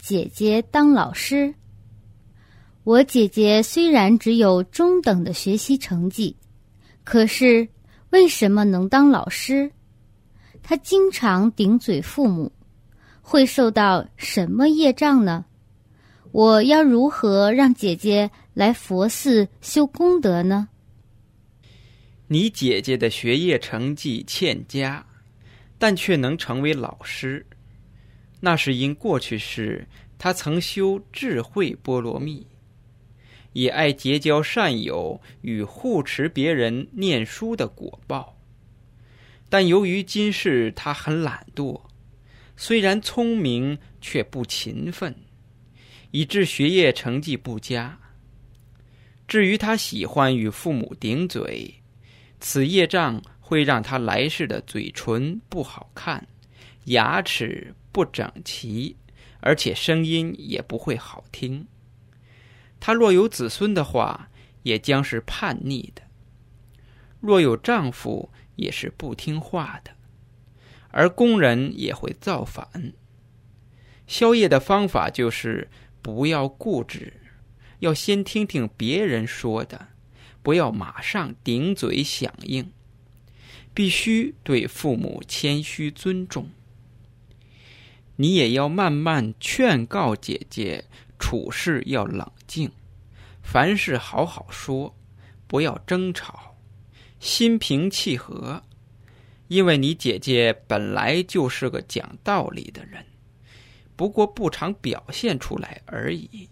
姐姐当老师。我姐姐虽然只有中等的学习成绩，可是为什么能当老师？她经常顶嘴父母，会受到什么业障呢？我要如何让姐姐来佛寺修功德呢？你姐姐的学业成绩欠佳，但却能成为老师，那是因过去世他曾修智慧波罗蜜，也爱结交善友与护持别人念书的果报。但由于今世他很懒惰，虽然聪明却不勤奋。以致学业成绩不佳。至于他喜欢与父母顶嘴，此业障会让他来世的嘴唇不好看，牙齿不整齐，而且声音也不会好听。他若有子孙的话，也将是叛逆的；若有丈夫，也是不听话的，而工人也会造反。宵夜的方法就是。不要固执，要先听听别人说的，不要马上顶嘴响应。必须对父母谦虚尊重。你也要慢慢劝告姐姐，处事要冷静，凡事好好说，不要争吵，心平气和。因为你姐姐本来就是个讲道理的人。不过不常表现出来而已。